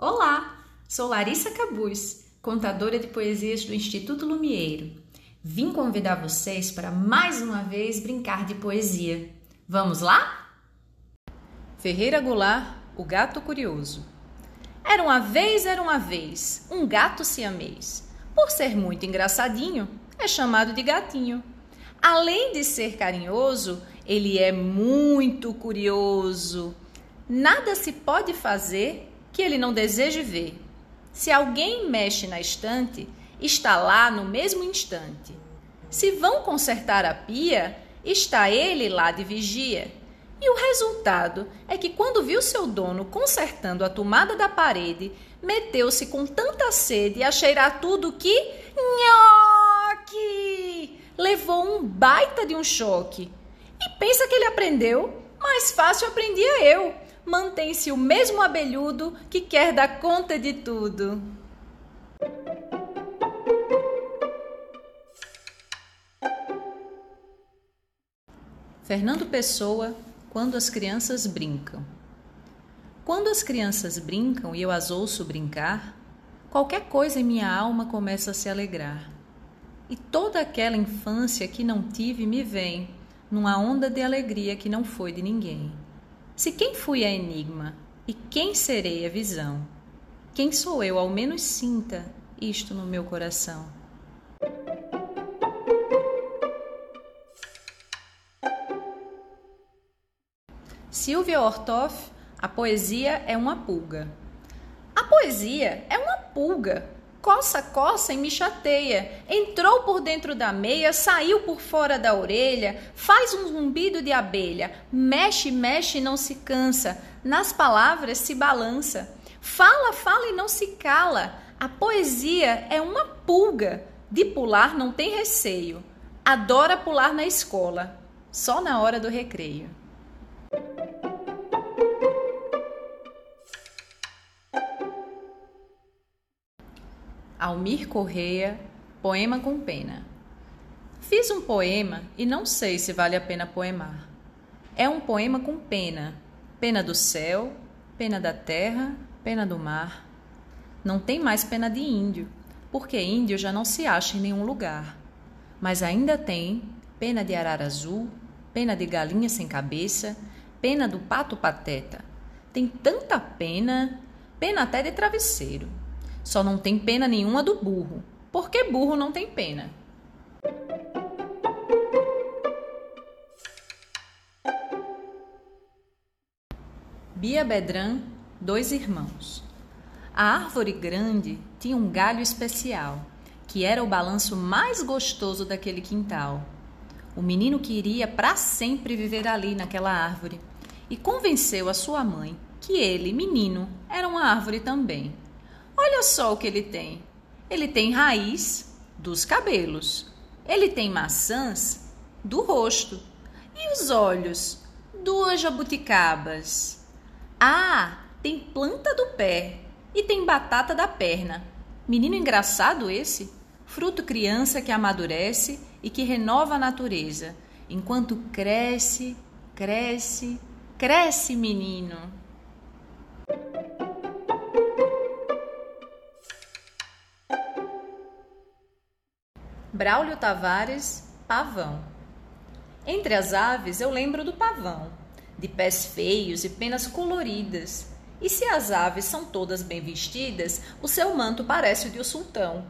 Olá, sou Larissa Cabuz, contadora de poesias do Instituto Lumieiro. Vim convidar vocês para mais uma vez brincar de poesia. Vamos lá? Ferreira Goulart, o gato curioso. Era uma vez, era uma vez, um gato siamês. Por ser muito engraçadinho, é chamado de gatinho. Além de ser carinhoso, ele é muito curioso. Nada se pode fazer que ele não deseje ver. Se alguém mexe na estante, está lá no mesmo instante. Se vão consertar a pia, está ele lá de vigia. E o resultado é que, quando viu seu dono consertando a tomada da parede, meteu-se com tanta sede a cheirar tudo que. Nhoque! Levou um baita de um choque. E pensa que ele aprendeu? Mais fácil aprendia eu. Mantém-se o mesmo abelhudo que quer dar conta de tudo. Fernando Pessoa, quando as crianças brincam. Quando as crianças brincam e eu as ouço brincar, qualquer coisa em minha alma começa a se alegrar. E toda aquela infância que não tive me vem numa onda de alegria que não foi de ninguém. Se quem fui é enigma e quem serei a visão, quem sou eu ao menos sinta isto no meu coração. Silvia Ortoff, a poesia é uma pulga. A poesia é uma pulga coça, coça e me chateia. Entrou por dentro da meia, saiu por fora da orelha, faz um zumbido de abelha, mexe, mexe e não se cansa, nas palavras se balança. Fala, fala e não se cala. A poesia é uma pulga, de pular não tem receio. Adora pular na escola, só na hora do recreio. Almir Correia, Poema com Pena. Fiz um poema e não sei se vale a pena poemar. É um poema com pena, pena do céu, pena da terra, pena do mar. Não tem mais pena de índio, porque índio já não se acha em nenhum lugar. Mas ainda tem pena de arara azul, pena de galinha sem cabeça, pena do pato pateta. Tem tanta pena, pena até de travesseiro. Só não tem pena nenhuma do burro. Porque burro não tem pena. Bia Bedran, dois irmãos. A árvore grande tinha um galho especial, que era o balanço mais gostoso daquele quintal. O menino queria para sempre viver ali naquela árvore e convenceu a sua mãe que ele, menino, era uma árvore também. Olha só o que ele tem. Ele tem raiz dos cabelos. Ele tem maçãs do rosto. E os olhos? Duas jabuticabas. Ah, tem planta do pé e tem batata da perna. Menino engraçado esse. Fruto criança que amadurece e que renova a natureza, enquanto cresce, cresce, cresce, menino. Braulio Tavares, pavão. Entre as aves eu lembro do pavão, de pés feios e penas coloridas. E se as aves são todas bem vestidas, o seu manto parece o de um sultão.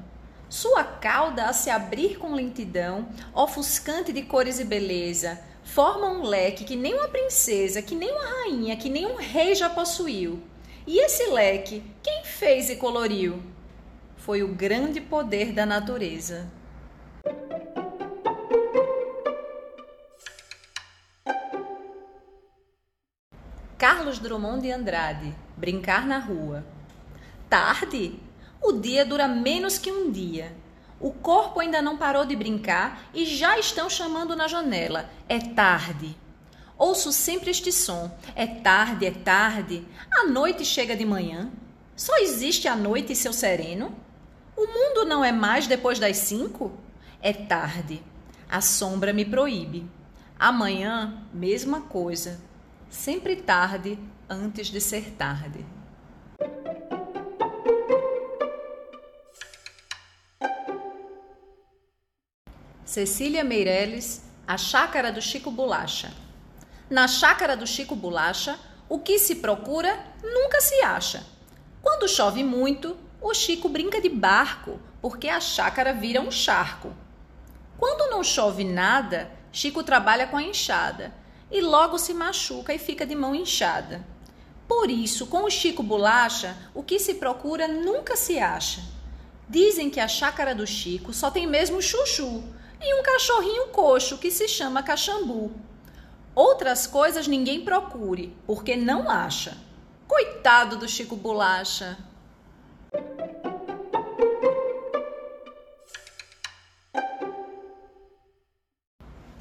Sua cauda a se abrir com lentidão, ofuscante de cores e beleza, forma um leque que nem uma princesa, que nem uma rainha, que nem um rei já possuiu. E esse leque, quem fez e coloriu? Foi o grande poder da natureza. Carlos Drummond de Andrade, Brincar na Rua. Tarde? O dia dura menos que um dia. O corpo ainda não parou de brincar e já estão chamando na janela. É tarde. Ouço sempre este som. É tarde, é tarde. A noite chega de manhã. Só existe a noite e seu sereno? O mundo não é mais depois das cinco? É tarde. A sombra me proíbe. Amanhã, mesma coisa sempre tarde antes de ser tarde. Cecília Meireles, A Chácara do Chico Bolacha. Na Chácara do Chico Bolacha, o que se procura nunca se acha. Quando chove muito, o Chico brinca de barco, porque a chácara vira um charco. Quando não chove nada, Chico trabalha com a enxada e logo se machuca e fica de mão inchada. Por isso, com o Chico Bolacha, o que se procura nunca se acha. Dizem que a chácara do Chico só tem mesmo chuchu e um cachorrinho coxo que se chama cachambu. Outras coisas ninguém procure, porque não acha. Coitado do Chico Bolacha.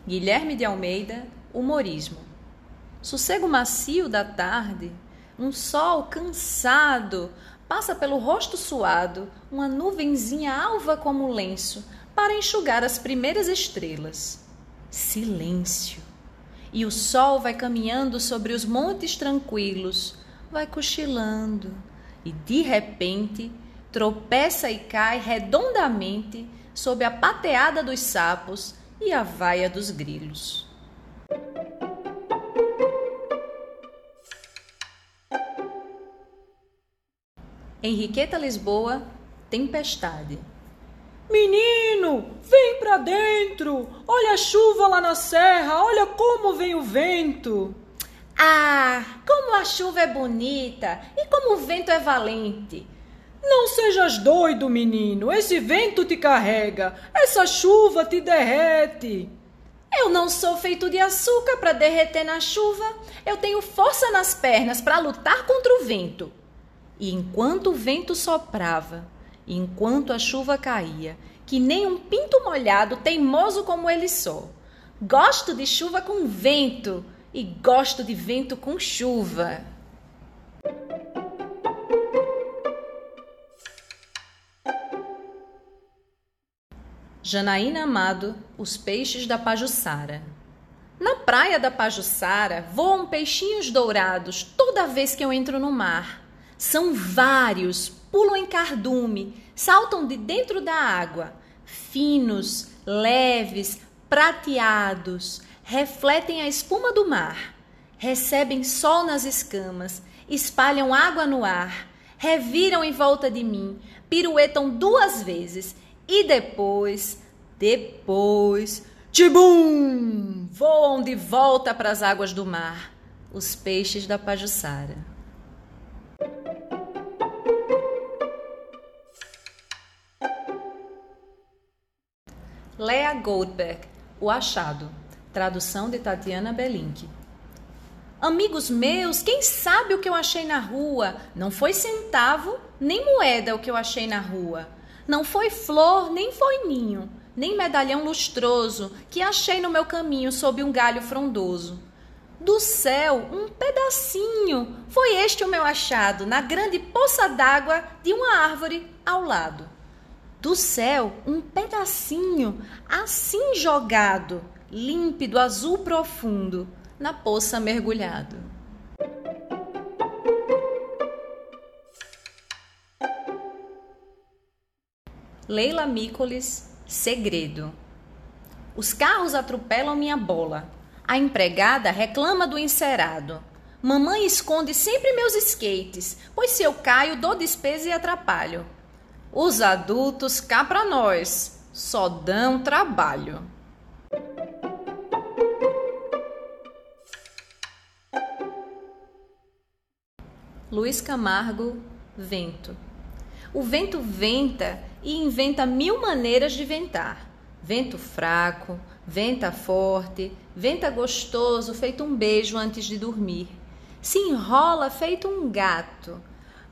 Guilherme de Almeida, humorismo. Sossego macio da tarde, um sol cansado passa pelo rosto suado, uma nuvenzinha alva como lenço, para enxugar as primeiras estrelas. Silêncio. E o sol vai caminhando sobre os montes tranquilos, vai cochilando, e de repente tropeça e cai redondamente sob a pateada dos sapos e a vaia dos grilos. Henriqueta Lisboa, Tempestade. Menino, vem pra dentro! Olha a chuva lá na serra, olha como vem o vento! Ah, como a chuva é bonita e como o vento é valente! Não sejas doido, menino, esse vento te carrega, essa chuva te derrete. Eu não sou feito de açúcar para derreter na chuva, eu tenho força nas pernas para lutar contra o vento. E enquanto o vento soprava, enquanto a chuva caía, que nem um pinto molhado, teimoso como ele só. Gosto de chuva com vento e gosto de vento com chuva. Janaína Amado, Os Peixes da Pajuçara. Na praia da Pajuçara voam peixinhos dourados toda vez que eu entro no mar. São vários, pulam em cardume, saltam de dentro da água, finos, leves, prateados, refletem a espuma do mar, recebem sol nas escamas, espalham água no ar, reviram em volta de mim, piruetam duas vezes e depois, depois, tibum, voam de volta para as águas do mar, os peixes da Pajuçara. Lea Goldberg, O Achado. Tradução de Tatiana Belink. Amigos meus, quem sabe o que eu achei na rua? Não foi centavo, nem moeda o que eu achei na rua. Não foi flor, nem foi ninho, nem medalhão lustroso que achei no meu caminho sob um galho frondoso. Do céu, um pedacinho. Foi este o meu achado, na grande poça d'água de uma árvore ao lado do céu um pedacinho assim jogado, límpido, azul profundo, na poça mergulhado. Leila Mícolis, Segredo. Os carros atropelam minha bola. A empregada reclama do encerado. Mamãe esconde sempre meus skates, pois se eu caio, dou despesa e atrapalho. Os adultos cá para nós só dão trabalho. Luiz Camargo, Vento. O vento venta e inventa mil maneiras de ventar. Vento fraco, venta forte, venta gostoso, feito um beijo antes de dormir. Se enrola feito um gato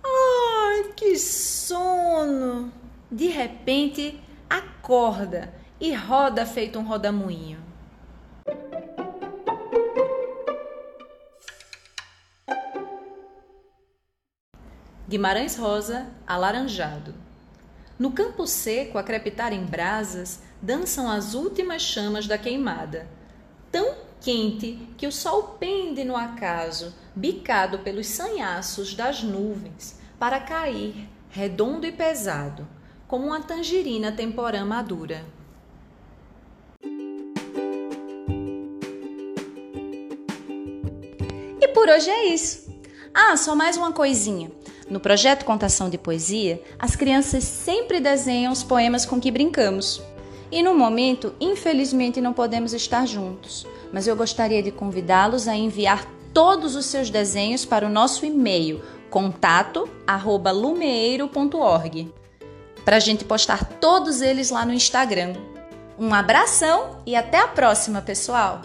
Ai, que sono! De repente, acorda e roda feito um rodamuinho. Guimarães Rosa, alaranjado. No campo seco, a crepitar em brasas, dançam as últimas chamas da queimada. Tão quente que o sol pende no acaso, bicado pelos sanhaços das nuvens, para cair, redondo e pesado, como uma tangerina temporã madura. E por hoje é isso. Ah, só mais uma coisinha. No projeto Contação de Poesia, as crianças sempre desenham os poemas com que brincamos. E no momento, infelizmente, não podemos estar juntos, mas eu gostaria de convidá-los a enviar todos os seus desenhos para o nosso e-mail contato@lumeiro.org para a gente postar todos eles lá no Instagram. Um abração e até a próxima, pessoal!